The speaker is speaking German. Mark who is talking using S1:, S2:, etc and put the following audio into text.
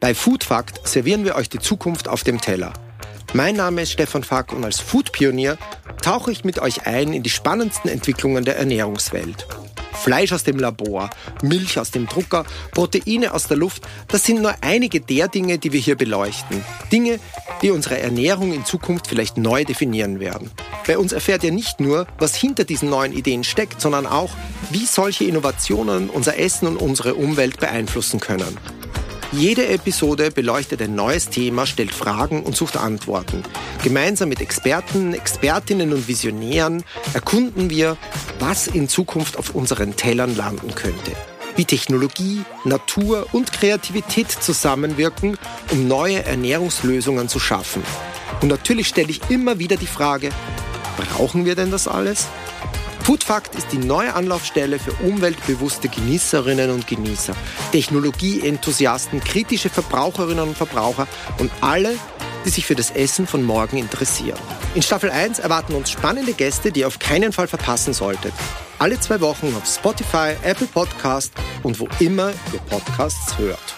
S1: Bei Food Fact servieren wir euch die Zukunft auf dem Teller. Mein Name ist Stefan Fack und als Food-Pionier tauche ich mit euch ein in die spannendsten Entwicklungen der Ernährungswelt. Fleisch aus dem Labor, Milch aus dem Drucker, Proteine aus der Luft, das sind nur einige der Dinge, die wir hier beleuchten. Dinge, die unsere Ernährung in Zukunft vielleicht neu definieren werden. Bei uns erfährt ihr nicht nur, was hinter diesen neuen Ideen steckt, sondern auch, wie solche Innovationen unser Essen und unsere Umwelt beeinflussen können. Jede Episode beleuchtet ein neues Thema, stellt Fragen und sucht Antworten. Gemeinsam mit Experten, Expertinnen und Visionären erkunden wir, was in Zukunft auf unseren Tellern landen könnte. Wie Technologie, Natur und Kreativität zusammenwirken, um neue Ernährungslösungen zu schaffen. Und natürlich stelle ich immer wieder die Frage, brauchen wir denn das alles? Foodfakt ist die neue Anlaufstelle für umweltbewusste Genießerinnen und Genießer, Technologieenthusiasten, kritische Verbraucherinnen und Verbraucher und alle, die sich für das Essen von morgen interessieren. In Staffel 1 erwarten uns spannende Gäste, die ihr auf keinen Fall verpassen solltet. Alle zwei Wochen auf Spotify, Apple Podcast und wo immer ihr Podcasts hört.